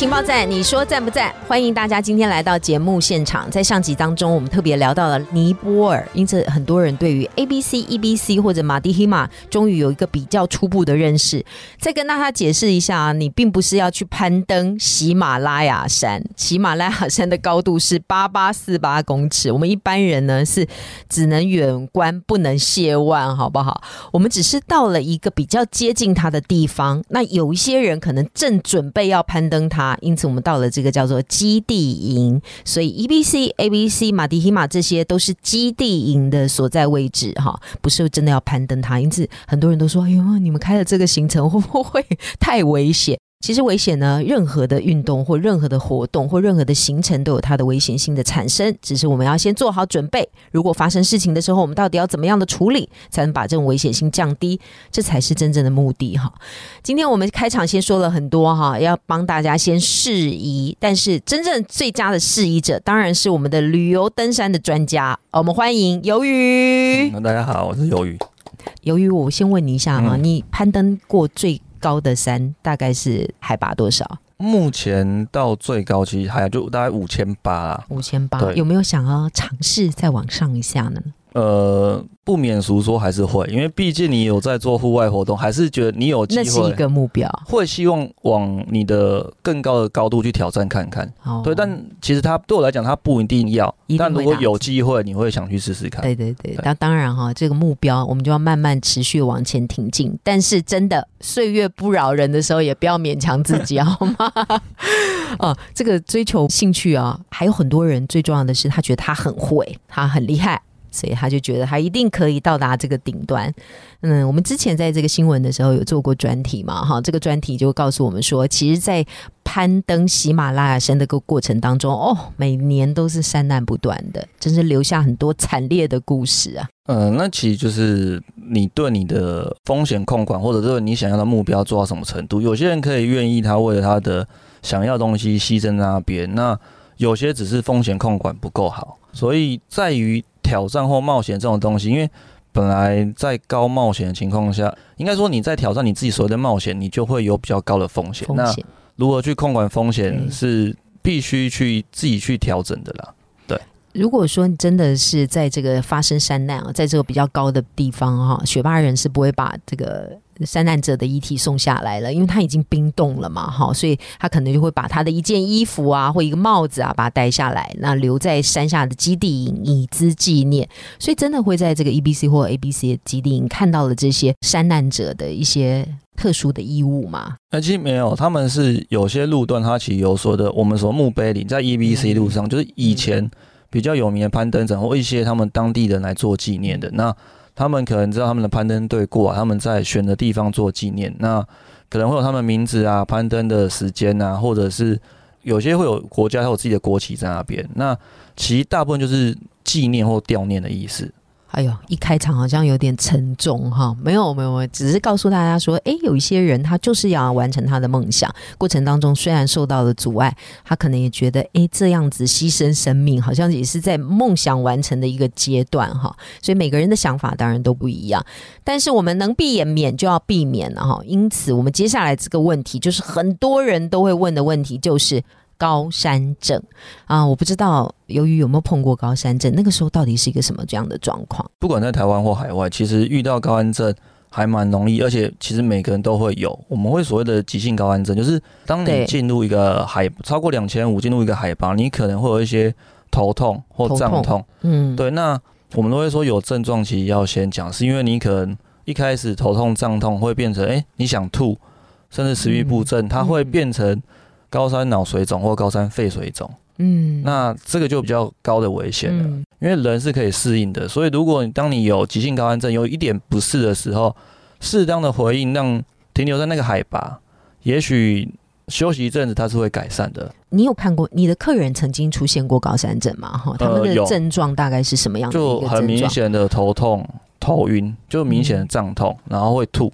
情报站，你说赞不赞？欢迎大家今天来到节目现场。在上集当中，我们特别聊到了尼泊尔，因此很多人对于 A B C E B C 或者马蒂希马终于有一个比较初步的认识。再跟大家解释一下啊，你并不是要去攀登喜马拉雅山，喜马拉雅山的高度是八八四八公尺，我们一般人呢是只能远观不能亵玩，好不好？我们只是到了一个比较接近它的地方，那有一些人可能正准备要攀登它。因此，我们到了这个叫做基地营，所以 E B C A B C 马迪希马这些都是基地营的所在位置哈，不是真的要攀登它。因此，很多人都说：“哎呦，你们开了这个行程会不会太危险？”其实危险呢，任何的运动或任何的活动或任何的行程都有它的危险性的产生。只是我们要先做好准备，如果发生事情的时候，我们到底要怎么样的处理，才能把这种危险性降低？这才是真正的目的哈。今天我们开场先说了很多哈，要帮大家先适宜，但是真正最佳的适宜者当然是我们的旅游登山的专家。我们欢迎鱿鱼。大家好，我是鱿鱼。鱿鱼，我先问你一下啊，你攀登过最？高的山大概是海拔多少？目前到最高其实还就大概五千八，五千八。有没有想要尝试再往上一下呢？呃，不免俗说还是会，因为毕竟你有在做户外活动，还是觉得你有机会，那是一个目标，会希望往你的更高的高度去挑战看看。哦对，但其实它对我来讲，它不一定要，但如果有机会，你会想去试试看。对对对，那当然哈，这个目标我们就要慢慢持续往前挺进。但是真的岁月不饶人的时候，也不要勉强自己，好吗？啊，这个追求兴趣啊，还有很多人最重要的是，他觉得他很会，他很厉害。所以他就觉得他一定可以到达这个顶端。嗯，我们之前在这个新闻的时候有做过专题嘛？哈，这个专题就告诉我们说，其实，在攀登喜马拉雅山的个过程当中，哦，每年都是山难不断的，真是留下很多惨烈的故事啊。嗯，那其实就是你对你的风险控管，或者是你想要的目标做到什么程度。有些人可以愿意他为了他的想要的东西牺牲那边，那有些只是风险控管不够好，所以在于。挑战或冒险这种东西，因为本来在高冒险的情况下，应该说你在挑战你自己所谓的冒险，你就会有比较高的风险。那如何去控管风险，是必须去自己去调整的啦。对，如果说真的是在这个发生山难啊，在这个比较高的地方哈，雪巴人是不会把这个。山难者的遗体送下来了，因为他已经冰冻了嘛，哈，所以他可能就会把他的一件衣服啊，或一个帽子啊，把它带下来，那留在山下的基地营以资纪念。所以真的会在这个 E B C 或 A B C 的基地营看到了这些山难者的一些特殊的衣物吗？那其实没有，他们是有些路段，它其实有说的，我们说墓碑里在 E B C 路上，就是以前比较有名的攀登者或一些他们当地人来做纪念的那。他们可能知道他们的攀登队过，他们在选的地方做纪念，那可能会有他们名字啊、攀登的时间啊，或者是有些会有国家有自己的国旗在那边，那其实大部分就是纪念或悼念的意思。哎呦，一开场好像有点沉重哈，没有没有没有，只是告诉大家说，哎，有一些人他就是要完成他的梦想，过程当中虽然受到了阻碍，他可能也觉得，哎，这样子牺牲生命，好像也是在梦想完成的一个阶段哈。所以每个人的想法当然都不一样，但是我们能避免免就要避免了哈。因此，我们接下来这个问题就是很多人都会问的问题，就是。高山症啊，我不知道由于有没有碰过高山症，那个时候到底是一个什么这样的状况？不管在台湾或海外，其实遇到高山症还蛮容易，而且其实每个人都会有。我们会所谓的急性高山症，就是当你进入一个海超过两千五，进入一个海拔，你可能会有一些头痛或胀痛。嗯，对。那我们都会说有症状其实要先讲，是因为你可能一开始头痛胀痛会变成哎你想吐，甚至食欲不振，它会变成。高山脑水肿或高山肺水肿，嗯，那这个就比较高的危险了，因为人是可以适应的，所以如果你当你有急性高山症有一点不适的时候，适当的回应让停留在那个海拔，也许休息一阵子，它是会改善的。你有看过你的客人曾经出现过高山症吗？哈，他们的有症状大概是什么样的一就很？明显的头痛、头晕，就明显的胀痛，然后会吐。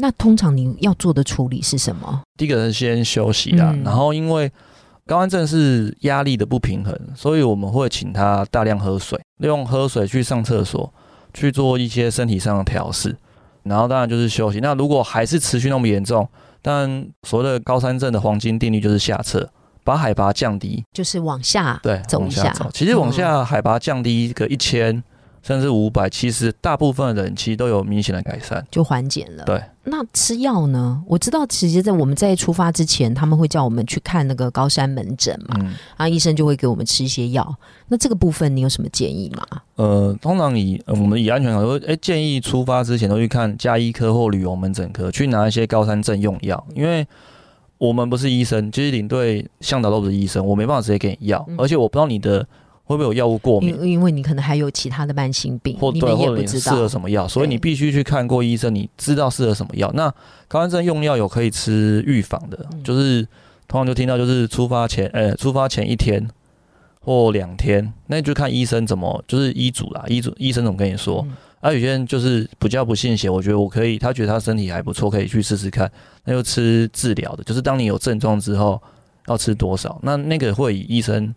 那通常你要做的处理是什么？第一个人先休息啦，嗯然后因为高安症是压力的不平衡，所以我们会请他大量喝水，利用喝水去上厕所，去做一些身体上的调试，然后当然就是休息。那如果还是持续那么严重，但所谓的高山症的黄金定律就是下撤，把海拔降低，就是往下对，走一下。其实往下海拔降低一个一千甚至五百，其实大部分的人其实都有明显的改善。就缓解了。对，那吃药呢？我知道，其实，在我们在出发之前，他们会叫我们去看那个高山门诊嘛，嗯，然后医生就会给我们吃一些药。那这个部分你有什么建议吗？呃，通常以、呃我们以安全考虑，哎、建议出发之前都去看加医科或旅游门诊科，去拿一些高山症用药，因为我们不是医生，其实领队向导都不是医生，我没办法直接给你药，嗯而且我不知道你的会不会有药物过敏，因因为你可能还有其他的慢性病或，者你适不知道。合什么药，所以你必须去看过医生，你知道适合什么药。那高山症用药有可以吃预防的，嗯就是通常就听到就是出发前，呃，出发前一天或两天，那就看医生怎么，就是医嘱啦，医嘱医生怎么跟你说。嗯啊，有些人就是比较不信邪，我觉得我可以，他觉得他身体还不错，可以去试试看。那就吃治疗的，就是当你有症状之后要吃多少，那那个会以医生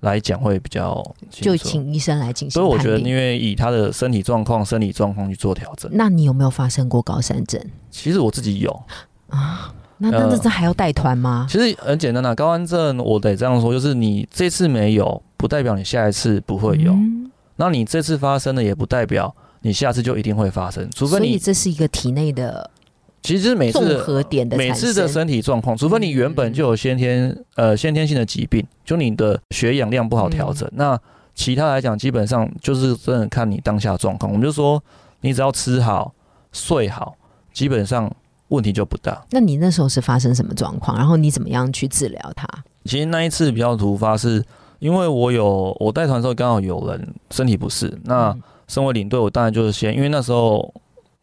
来讲会比较就楚请医生来进行所以我觉得，因为以他的身体状况、生理状况去做调整。那你有没有发生过高山症其实我自己有，啊？那那这还要带团吗？其实很简单的、高安症我得这样说，就是你这次没有，不代表你下一次不会有。嗯那你这次发生的，也不代表你下次就一定会发生，除非所以你这是一个体内的其实每次综合点的每。次的身体状况，除非你原本就有先天呃先天性的疾病，就你的血氧量不好调整，那其他来讲基本上就是真的看你当下的状况。我们就说，你只要吃好、睡好，基本上问题就不大。那你那时候是发生什么状况？然后你怎么样去治疗它？其实那一次比较突发是，因为我有我带团的时候刚好有人身体不适，那嗯身为领队，我当然就是先，因为那时候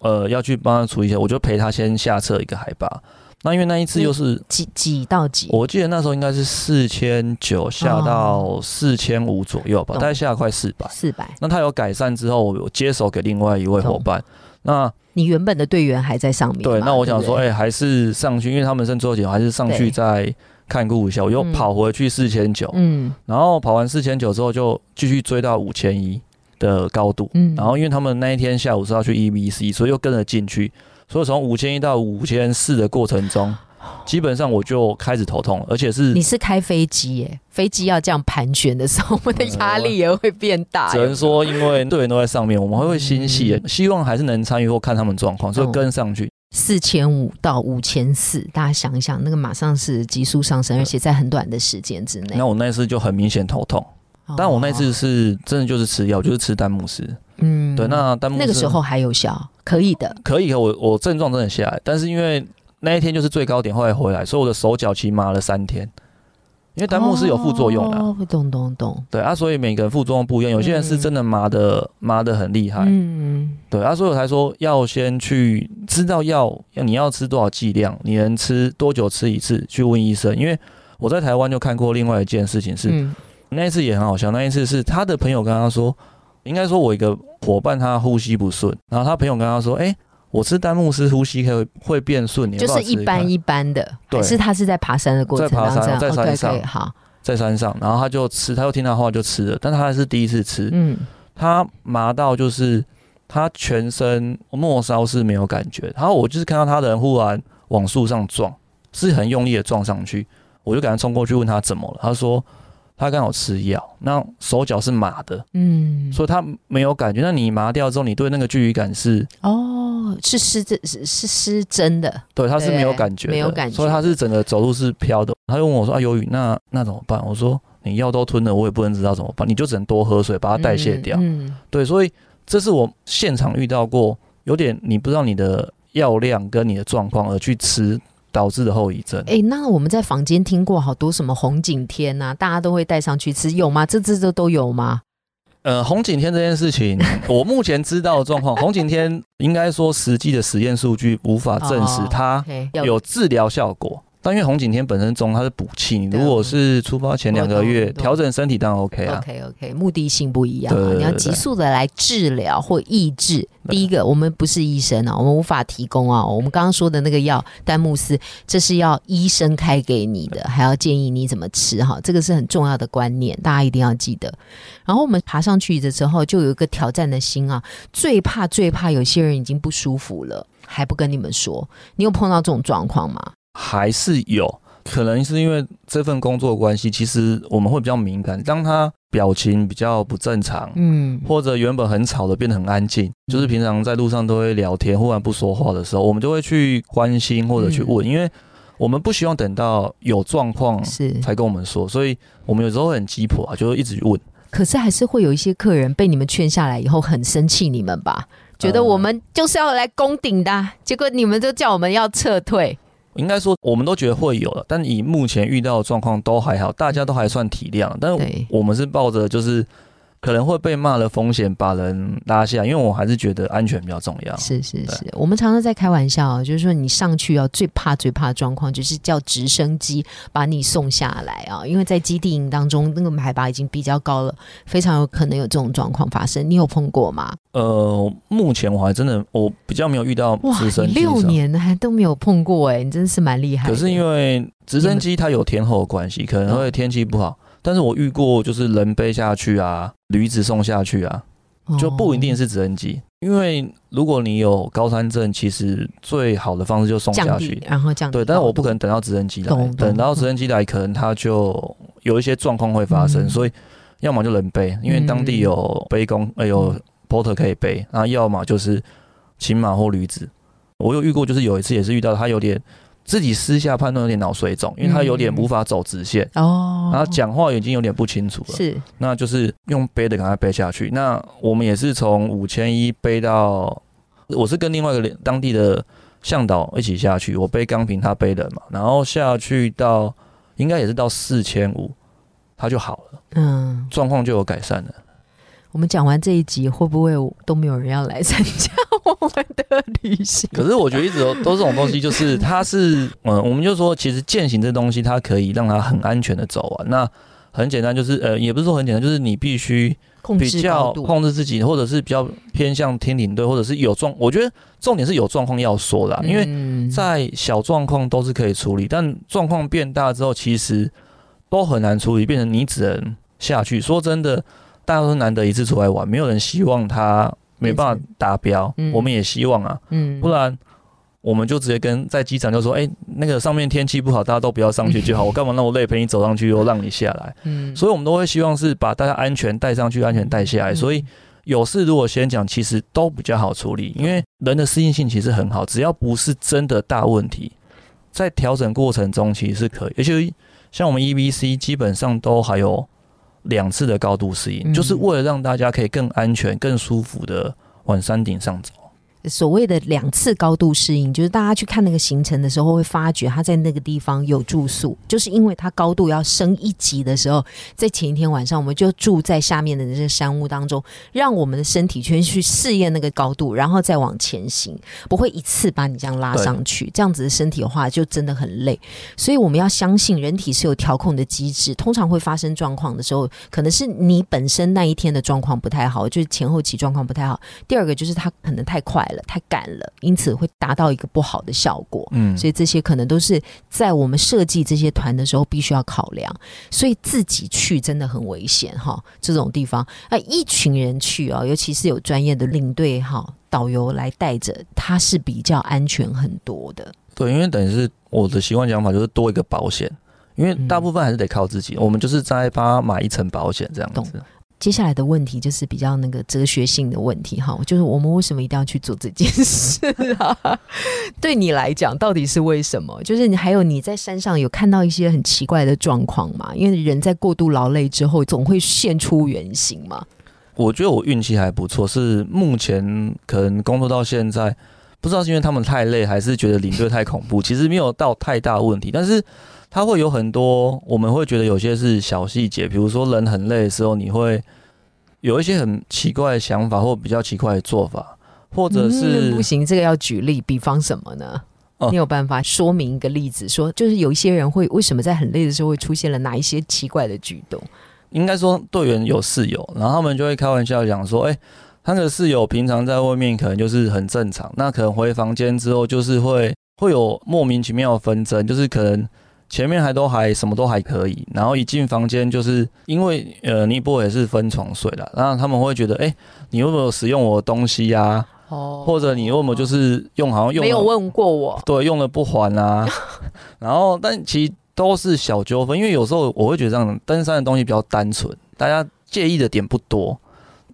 呃要去帮他处理一下，我就陪他先下测一个海拔。那因为那一次又是，几几到几？我记得那时候应该是四千九下到四千五左右吧，懂大概下了快四百。四百。那他有改善之后，我有接手给另外一位伙伴。那你原本的队员还在上面。对，那我想说，对哎、还是上去，因为他们剩最后几天，还是上去再看顾一下。我又嗯跑回去四千九，嗯然后跑完四千九之后，就继续追到五千一的高度。嗯，然后因为他们那一天下午是要去 EBC，所以又跟着进去，所以从五千一到五千四的过程中，基本上我就开始头痛了，而且是你是开飞机耶，飞机要这样盘旋的时候，我们的压力也会变大。只能说，因为队员都在上面，我们会会心细，嗯希望还是能参与或看他们状况，所以跟上去。四千五到五千四，大家想一想，那个马上是急速上升，而且在很短的时间之内。那我那次就很明显头痛，但我那次哦，是真的就是吃药，就是吃丹木斯。嗯对，那丹木斯那个时候还有效，可以的。可以，我我症状真的下来，但是因为那一天就是最高点，后来回来，所以我的手脚其实麻了三天。因为丹木斯有副作用的、哦，懂懂懂。对啊，所以每个人副作用不一样，有些人是真的麻的麻的很厉害，嗯，对啊，所以我才说要先去知道药要你要吃多少剂量，你能吃多久吃一次，去问医生。因为我在台湾就看过另外一件事情是，嗯那一次也很好笑，那一次是他的朋友跟他说，应该说我一个伙伴他呼吸不顺，然后他朋友跟他说，哎、我吃丹木斯呼吸可以会变顺，就是一般一般的，对。还是他是在爬山的过程在爬山在山上。在山上，然后他就吃，他又听他话就吃了，但他还是第一次吃，嗯，他麻到就是他全身末梢是没有感觉，然后我就是看到他的人忽然往树上撞，是很用力的撞上去，我就赶快冲过去问他怎么了，他说他刚好吃药，那手脚是麻的，嗯，所以他没有感觉。那你麻掉之后，你对那个距离感是哦，是失真是是失真的，对，他是没有感觉，没有感觉所以他是整个走路是飘的。他就问我说：“啊，鱿鱼，那那怎么办？”我说：“你药都吞了，我也不能知道怎么办，你就只能多喝水，把它代谢掉。嗯，对，所以这是我现场遇到过，有点你不知道你的药量跟你的状况而去吃导致的后遗症。哎、那我们在房间听过好多什么红景天呐、大家都会带上去吃，有吗？这这这都有吗？呃，红景天这件事情，我目前知道的状况，红景天应该说实际的实验数据无法证实哦它有治疗效果。但因为红景天本身中它是补气，你如果是出发前两个月调整身体，当然 OK 啊。OK OK，目的性不一样啊，你要急速的来治疗或抑制。第一个，我们不是医生啊，我们无法提供啊。我们刚刚说的那个药丹木斯，这是要医生开给你的，还要建议你怎么吃哈，这个是很重要的观念，大家一定要记得。然后我们爬上去的时候，就有一个挑战的心啊，最怕最怕有些人已经不舒服了，还不跟你们说。你有碰到这种状况吗？还是有可能是因为这份工作关系，其实我们会比较敏感。当他表情比较不正常，嗯，或者原本很吵的变得很安静，就是平常在路上都会聊天，忽然不说话的时候，我们就会去关心或者去问，因为我们不希望等到有状况是才跟我们说，所以我们有时候很急迫啊，就会一直问。可是还是会有一些客人被你们劝下来以后很生气你们吧，觉得我们就是要来攻顶的，结果你们就叫我们要撤退。应该说，我们都觉得会有了，但以目前遇到的状况都还好，大家都还算体谅。但是我们是抱着就是。可能会被骂的风险把人拉下，因为我还是觉得安全比较重要。是是是，我们常常在开玩笑，就是说你上去要最怕最怕的状况，就是叫直升机把你送下来啊，因为在基地营当中，那个海拔已经比较高了，非常有可能有这种状况发生。你有碰过吗？呃，目前我还真的我比较没有遇到直升机，六年还都没有碰过，哎，你真的是蛮厉害。可是因为直升机它有天候的关系，可能会天气不好。但是我遇过，就是人背下去啊，驴子送下去啊，就不一定是直升机。因为如果你有高山症，其实最好的方式就送下去，然后降对。但是我不可能等到直升机来，等到直升机来，可能它就有一些状况会发生。所以要么就人背，因为当地有背工，呃，有 porter 可以背。然后要么就是骑马或驴子。我有遇过，就是有一次也是遇到他有点。自己私下判断有点脑水肿，因为他有点无法走直线哦，然后讲话已经有点不清楚了。是，那就是用背的赶快背下去。那我们也是从五千一背到，我是跟另外一个当地的向导一起下去，我背钢瓶，他背的嘛，然后下去到应该也是到四千五，他就好了，嗯，状况就有改善了。我们讲完这一集，会不会都没有人要来参加我们的旅行？可是我觉得一直都都这种东西，就是 它是嗯，我们就说其实践行这东西，它可以让它很安全的走完。那很简单，就是呃，也不是说很简单，就是你必须比较控制自己，或者是比较偏向听领队，或者是有状。我觉得重点是有状况要说的，因为在小状况都是可以处理，但状况变大之后，其实都很难处理，变成你只能下去。说真的。大家都难得一次出来玩，没有人希望他没办法达标。我们也希望啊，嗯不然我们就直接跟在机场就说：“哎，那个上面天气不好，大家都不要上去就好。我干嘛那么累陪你走上去，又让你下来？”嗯，所以我们都会希望是把大家安全带上去，安全带下来。所以有事如果先讲，其实都比较好处理，因为人的适应性其实很好，只要不是真的大问题，在调整过程中其实是可以。而且像我们 E B C 基本上都还有。两次的高度适应，就是为了让大家可以更安全、更舒服的往山顶上走。所谓的两次高度适应，就是大家去看那个行程的时候，会发觉他在那个地方有住宿，就是因为他高度要升一级的时候，在前一天晚上，我们就住在下面的这些山屋当中，让我们的身体先去试验那个高度，然后再往前行，不会一次把你这样拉上去。这样子的身体的话，就真的很累。所以我们要相信人体是有调控的机制，通常会发生状况的时候，可能是你本身那一天的状况不太好，就是前后期状况不太好。第二个就是他可能太快了。太赶了，因此会达到一个不好的效果。嗯，所以这些可能都是在我们设计这些团的时候必须要考量。所以自己去真的很危险哈，这种地方啊，一群人去啊，尤其是有专业的领队哈、导游来带着，它是比较安全很多的。对，因为等于是我的习惯讲法就是多一个保险，因为大部分还是得靠自己。我们就是在帮他买一层保险这样子。接下来的问题就是比较那个哲学性的问题哈，就是我们为什么一定要去做这件事啊？对你来讲，到底是为什么？就是你还有你在山上有看到一些很奇怪的状况吗？因为人在过度劳累之后，总会现出原形嘛。我觉得我运气还不错，是目前可能工作到现在，不知道是因为他们太累，还是觉得领队太恐怖，其实没有到太大问题，但是。他会有很多，我们会觉得有些是小细节，比如说人很累的时候，你会有一些很奇怪的想法或比较奇怪的做法，或者是不行，这个要举例，比方什么呢？你有办法说明一个例子，说就是有一些人会为什么在很累的时候会出现了哪一些奇怪的举动？应该说队员有室友，然后他们就会开玩笑讲说：“哎，他的室友平常在外面可能就是很正常，那可能回房间之后就是会会有莫名其妙的纷争，就是可能。”前面还都还什么都还可以，然后一进房间就是因为呃尼泊也是分床睡的，然后他们会觉得哎你有没有使用我的东西呀？哦，或者你有没有就是用好像用没有问过我？对，用了不还啊。然后但其实都是小纠纷，因为有时候我会觉得这样登山的东西比较单纯，大家介意的点不多。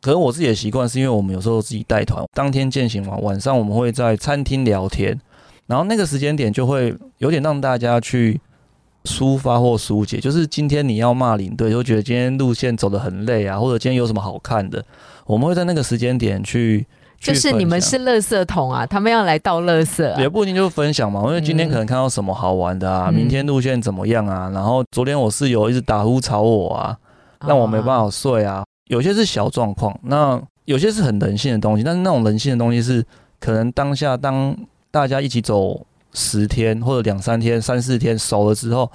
可能我自己的习惯是因为我们有时候自己带团，当天践行完晚上我们会在餐厅聊天，然后那个时间点就会有点让大家去。抒发或疏解，就是今天你要骂领队，就觉得今天路线走得很累啊，或者今天有什么好看的，我们会在那个时间点去，就是你们是垃圾桶啊，他们要来倒垃圾，也不一定就分享嘛，因为今天可能看到什么好玩的啊，明天路线怎么样啊，然后昨天我室友一直打呼吵我啊，让我没办法睡啊，有些是小状况，那有些是很人性的东西，但是那种人性的东西是可能当下当大家一起走。十天或者两三天、三四天熟了之后，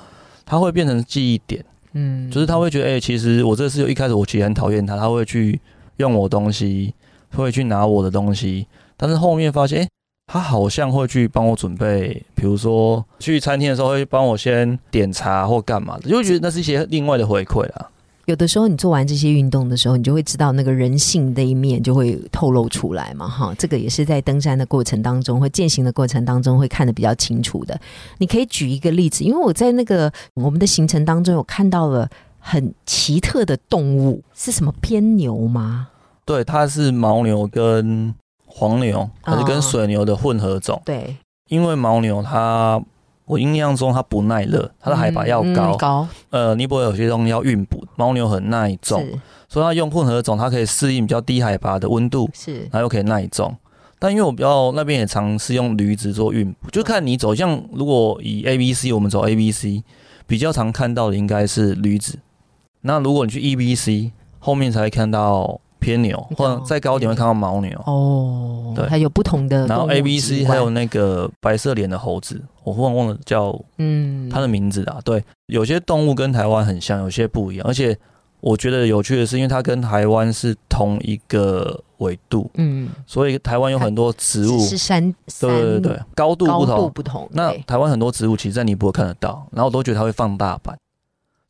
他会变成记忆点。嗯，就是他会觉得，哎，其实我这次一开始我其实很讨厌他，他会去用我东西，会去拿我的东西，但是后面发现，哎，他好像会去帮我准备，比如说去餐厅的时候会帮我先点茶或干嘛的，就会觉得那是一些另外的回馈啊。有的时候，你做完这些运动的时候，你就会知道那个人性的一面就会透露出来嘛，哈，这个也是在登山的过程当中或践行的过程当中会看得比较清楚的。你可以举一个例子，因为我在那个我们的行程当中有看到了很奇特的动物，是什么偏牛吗？对，它是牦牛跟黄牛，还是跟水牛的混合种？对，因为牦牛它。我印象中它不耐热，它的海拔要高。高。呃，尼泊尔有些东西要运补，牦牛很耐重，所以它用混合种，它可以适应比较低海拔的温度，是，然后又可以耐重。但因为我比较那边也尝试用驴子做运补，就看你走向。如果以 A、B、C，我们走 A、B、C，比较常看到的应该是驴子。那如果你去 E、B、C，后面才会看到。偏牛，或者再高一点会看到牦牛哦，对，它有不同的。然后 A、B、C 还有那个白色脸的猴子，我忽然忘了叫嗯它的名字啊。对，有些动物跟台湾很像，有些不一样。而且我觉得有趣的是，因为它跟台湾是同一个纬度，嗯，所以台湾有很多植物是山，对对对，高度不同不同。那台湾很多植物其实在尼泊尔看得到，然后我都觉得它会放大版，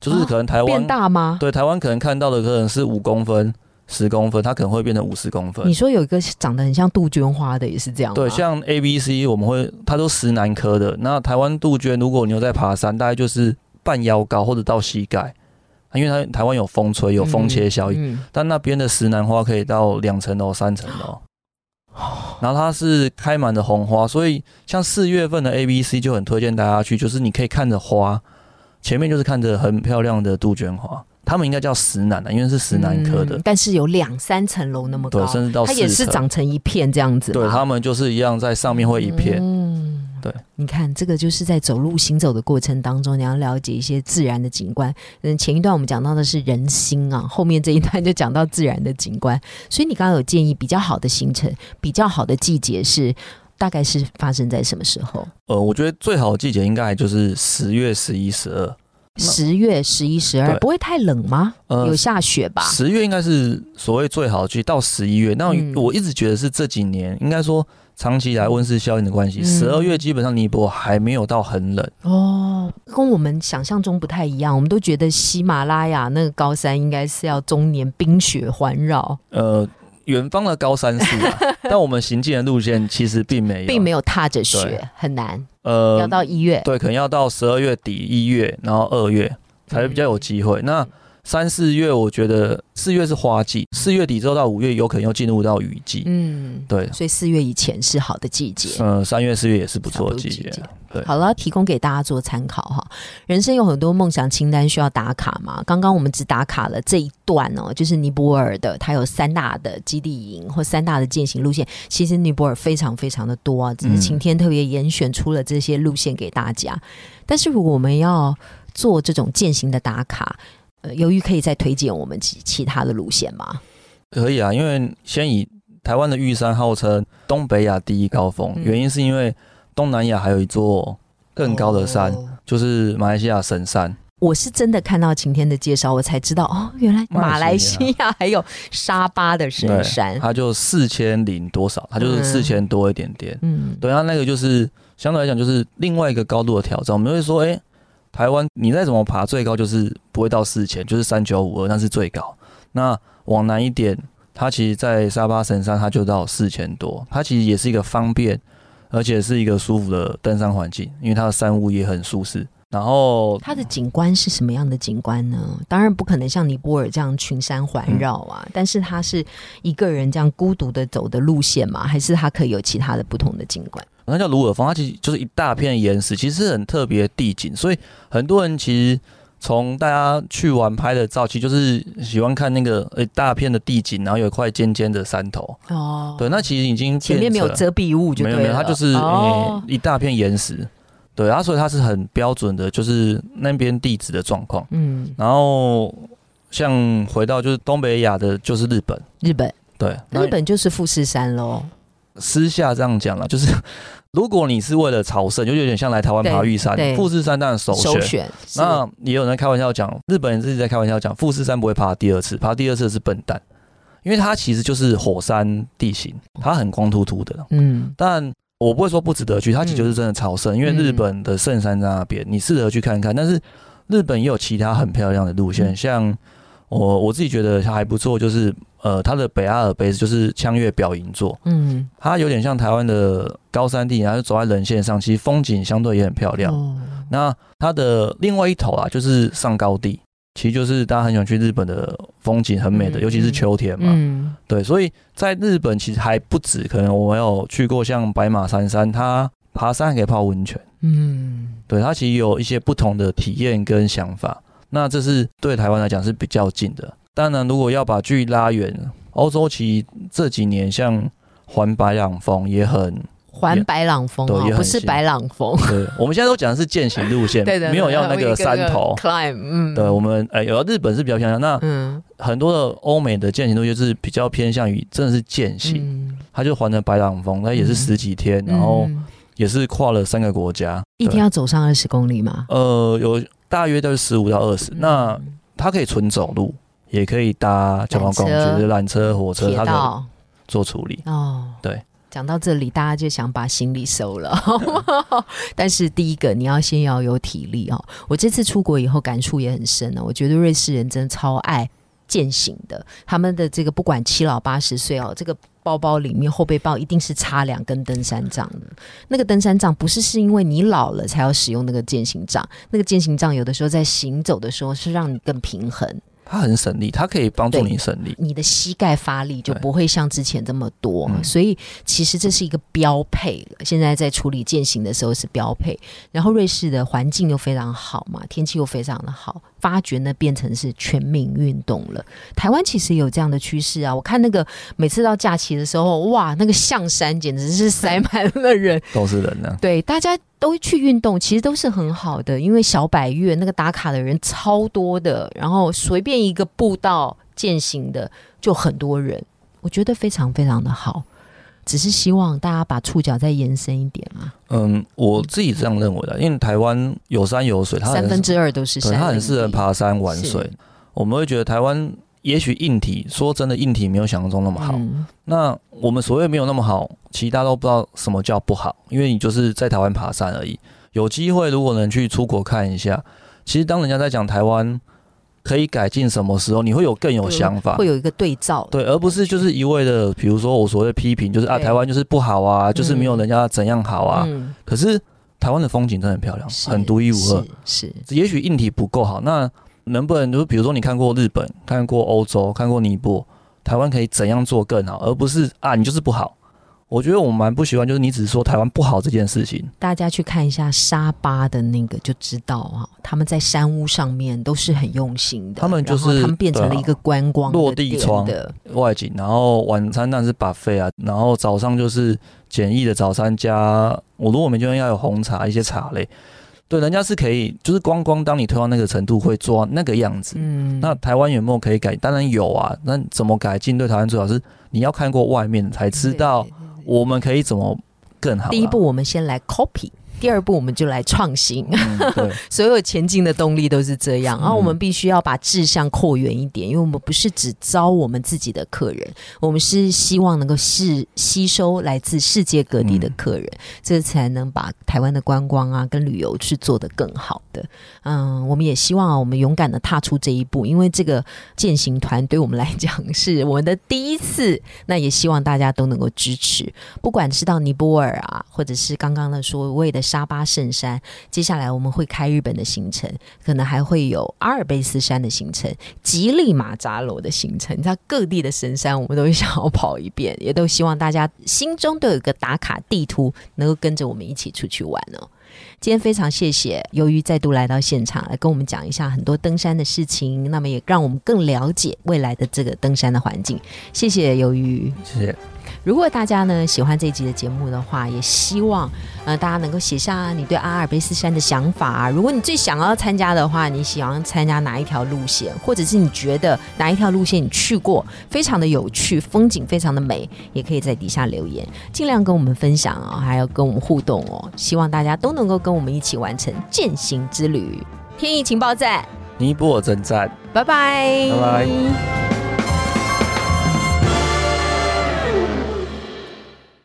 就是可能台湾变大吗？对，台湾可能看到的可能是五公分。十公分，它可能会变成五十公分。你说有一个长得很像杜鹃花的，也是这样。对，像 A、B、C，我们会它都石楠科的。那台湾杜鹃，如果你有在爬山，大概就是半腰高或者到膝盖，因为它台湾有风吹，有风切效应。但那边的石楠花可以到两层楼、三层楼。然后它是开满的红花，所以像四月份的 A、B、C 就很推荐大家去，就是你可以看着花，前面就是看着很漂亮的杜鹃花。他们应该叫石楠的，因为是石楠科的，但是有两三层楼那么高，对，甚至到它也是长成一片这样子。对，他们就是一样，在上面会一片。嗯，对。你看，这个就是在走路行走的过程当中，你要了解一些自然的景观。嗯，前一段我们讲到的是人心啊，后面这一段就讲到自然的景观。所以你刚刚有建议比较好的行程，比较好的季节是大概是发生在什么时候？呃，我觉得最好的季节应该就是十月、十一、十二。十月、十一、十二不会太冷吗？有下雪吧？十月应该是所谓最好的季，到十一月。那我一直觉得是这几年应该说长期以来温室效应的关系，十二月基本上尼泊尔还没有到很冷哦，跟我们想象中不太一样。我们都觉得喜马拉雅那个高山应该是要终年冰雪环绕。呃。远方的高山是，但我们行进的路线其实并没有，并没有踏着雪，很难。呃，要到一月，对，可能要到十二月底一月，然后二月才会比较有机会。那三四月，我觉得四月是花季，四月底之后到五月有可能又进入到雨季。嗯，对，所以四月以前是好的季节。嗯，三月四月也是不错的季节。对，好了，提供给大家做参考哈。人生有很多梦想清单需要打卡嘛？刚刚我们只打卡了这一段哦，就是尼泊尔的，它有三大的基地营或三大的践行路线。其实尼泊尔非常非常的多啊，只是晴天特别严选出了这些路线给大家。但是如果我们要做这种践行的打卡，呃，由于可以再推荐我们其其他的路线吗？可以啊，因为先以台湾的玉山号称东北亚第一高峰，原因是因为东南亚还有一座更高的山，就是马来西亚神山。我是真的看到晴天的介绍，我才知道哦，原来马来西亚还有沙巴的神山，它就四千零多少，它就是四千多一点点。嗯，对，它那个就是相对来讲就是另外一个高度的挑战。我们会说，哎，台湾你再怎么爬，最高就是不会到四千，就是三九五二，那是最高。那往南一点，它其实，在沙巴神山，它就到四千多。它其实也是一个方便，而且是一个舒服的登山环境，因为它的山屋也很舒适。然后它的景观是什么样的景观呢？当然不可能像尼泊尔这样群山环绕啊，但是它是一个人这样孤独的走的路线嘛？还是它可以有其他的不同的景观？那叫鲁尔峰，它其实就是一大片岩石，其实很特别地景，所以很多人其实从大家去玩拍的照，其实就是喜欢看那个呃大片的地景，然后有一块尖尖的山头哦。对，那其实已经前面没有遮蔽物，就没有没有，它就是一大片岩石。对啊，所以它是很标准的，就是那边地址的状况。嗯，然后像回到就是东北亚的，就是日本。日本对，日本就是富士山喽。私下这样讲了，就是如果你是为了朝圣，就有点像来台湾爬玉山，富士山当然首选。那也有人开玩笑讲，日本人自己在开玩笑讲，富士山不会爬第二次，爬第二次是笨蛋，因为它其实就是火山地形，它很光秃秃的。嗯，但。我不会说不值得去，它其实就是真的朝圣，因为日本的圣山在那边，你适合去看看。但是日本也有其他很漂亮的路线，像我我自己觉得还不错，就是呃，它的北阿尔卑斯就是枪月表银座，嗯，它有点像台湾的高山地，然后走在人线上，其实风景相对也很漂亮。那它的另外一头啊，就是上高地。其实就是大家很喜欢去日本的风景很美的，尤其是秋天嘛。嗯，对，所以在日本其实还不止，可能我有去过像白马山山，它爬山还可以泡温泉。嗯，对，它其实有一些不同的体验跟想法。那这是对台湾来讲是比较近的。当然，如果要把距离拉远，欧洲其实这几年像环白朗峰也很。环白朗峰哦，不是白朗峰。对，我们现在都讲的是践行路线，对没有要那个山头 climb。嗯，对，我们哎，有日本是比较偏向，那嗯，很多的欧美的践行路线是比较偏向于真的是践行，它就环着白朗峰，那也是十几天，然后也是跨了三个国家，一天要走上二十公里吗？呃，有大约都是十五到二十。那它可以纯走路，也可以搭交通工具，就是缆车、火车，它可做处理。哦，对。讲到这里，大家就想把行李收了。但是第一个，你要先要有体力哦。我这次出国以后，感触也很深呢。我觉得瑞士人真的超爱践行的。他们的这个不管七老八十岁哦，这个包包里面后背包一定是插两根登山杖的。那个登山杖不是是因为你老了才要使用那个健行杖，那个健行杖有的时候在行走的时候是让你更平衡。它很省力，它可以帮助你省力，你的膝盖发力就不会像之前这么多，所以其实这是一个标配了。现在在处理践行的时候是标配，然后瑞士的环境又非常好嘛，天气又非常的好。发掘呢变成是全民运动了。台湾其实有这样的趋势啊！我看那个每次到假期的时候，哇，那个象山简直是塞满了人，都是人呢。对，大家都去运动，其实都是很好的，因为小百月那个打卡的人超多的，然后随便一个步道践行的就很多人，我觉得非常非常的好。只是希望大家把触角再延伸一点啊。嗯，我自己这样认为的，因为台湾有山有水，它三分之二都是山，它很适合爬山玩水。我们会觉得台湾也许硬体，说真的，硬体没有想象中那么好。那我们所谓没有那么好，其他都不知道什么叫不好，因为你就是在台湾爬山而已。有机会如果能去出国看一下，其实当人家在讲台湾。可以改进什么时候？你会有更有想法，会有一个对照，对，而不是就是一味的，比如说我所谓的批评，就是啊，台湾就是不好啊，就是没有人家怎样好啊。可是台湾的风景真的很漂亮，很独一无二。是，也许硬体不够好，那能不能就比如说你看过日本，看过欧洲，看过尼泊，台湾可以怎样做更好，而不是啊，你就是不好。我觉得我蛮不喜欢，就是你只是说台湾不好这件事情。大家去看一下沙巴的那个就知道啊，他们在山屋上面都是很用心的。他们就是他们变成了一个观光落地窗的外景，然后晚餐那是 buffet 啊，然后早上就是简易的早餐加我如果没记错要有红茶一些茶类。对，人家是可以，就是光光当你推到那个程度会做那个样子。嗯，那台湾有没有可以改？当然有啊。那怎么改进？对台湾最好是你要看过外面才知道。我们可以怎么更好。第一步，我们先来 copy。第二步，我们就来创新。所有前进的动力都是这样。然后我们必须要把志向扩远一点，因为我们不是只招我们自己的客人，我们是希望能够是吸收来自世界各地的客人，这才能把台湾的观光啊跟旅游去做得更好的。嗯，我们也希望啊，我们勇敢的踏出这一步，因为这个践行团对我们来讲是我们的第一次。那也希望大家都能够支持，不管是到尼泊尔啊，或者是刚刚的所谓的。沙巴圣山，接下来我们会开日本的行程，可能还会有阿尔卑斯山的行程、吉利马扎罗的行程。你知道各地的神山，我们都想要跑一遍，也都希望大家心中都有一个打卡地图，能够跟着我们一起出去玩哦。今天非常谢谢由于再度来到现场，来跟我们讲一下很多登山的事情，那么也让我们更了解未来的这个登山的环境。谢谢由于，谢谢。如果大家呢喜欢这集的节目的话，也希望呃大家能够写下你对阿尔卑斯山的想法。如果你最想要参加的话，你喜欢参加哪一条路线，或者是你觉得哪一条路线你去过非常的有趣，风景非常的美，也可以在底下留言，尽量跟我们分享哦，还要跟我们互动哦。希望大家都能够跟我们一起完成践行之旅。天意情报站，尼泊尔征战，拜拜，拜拜。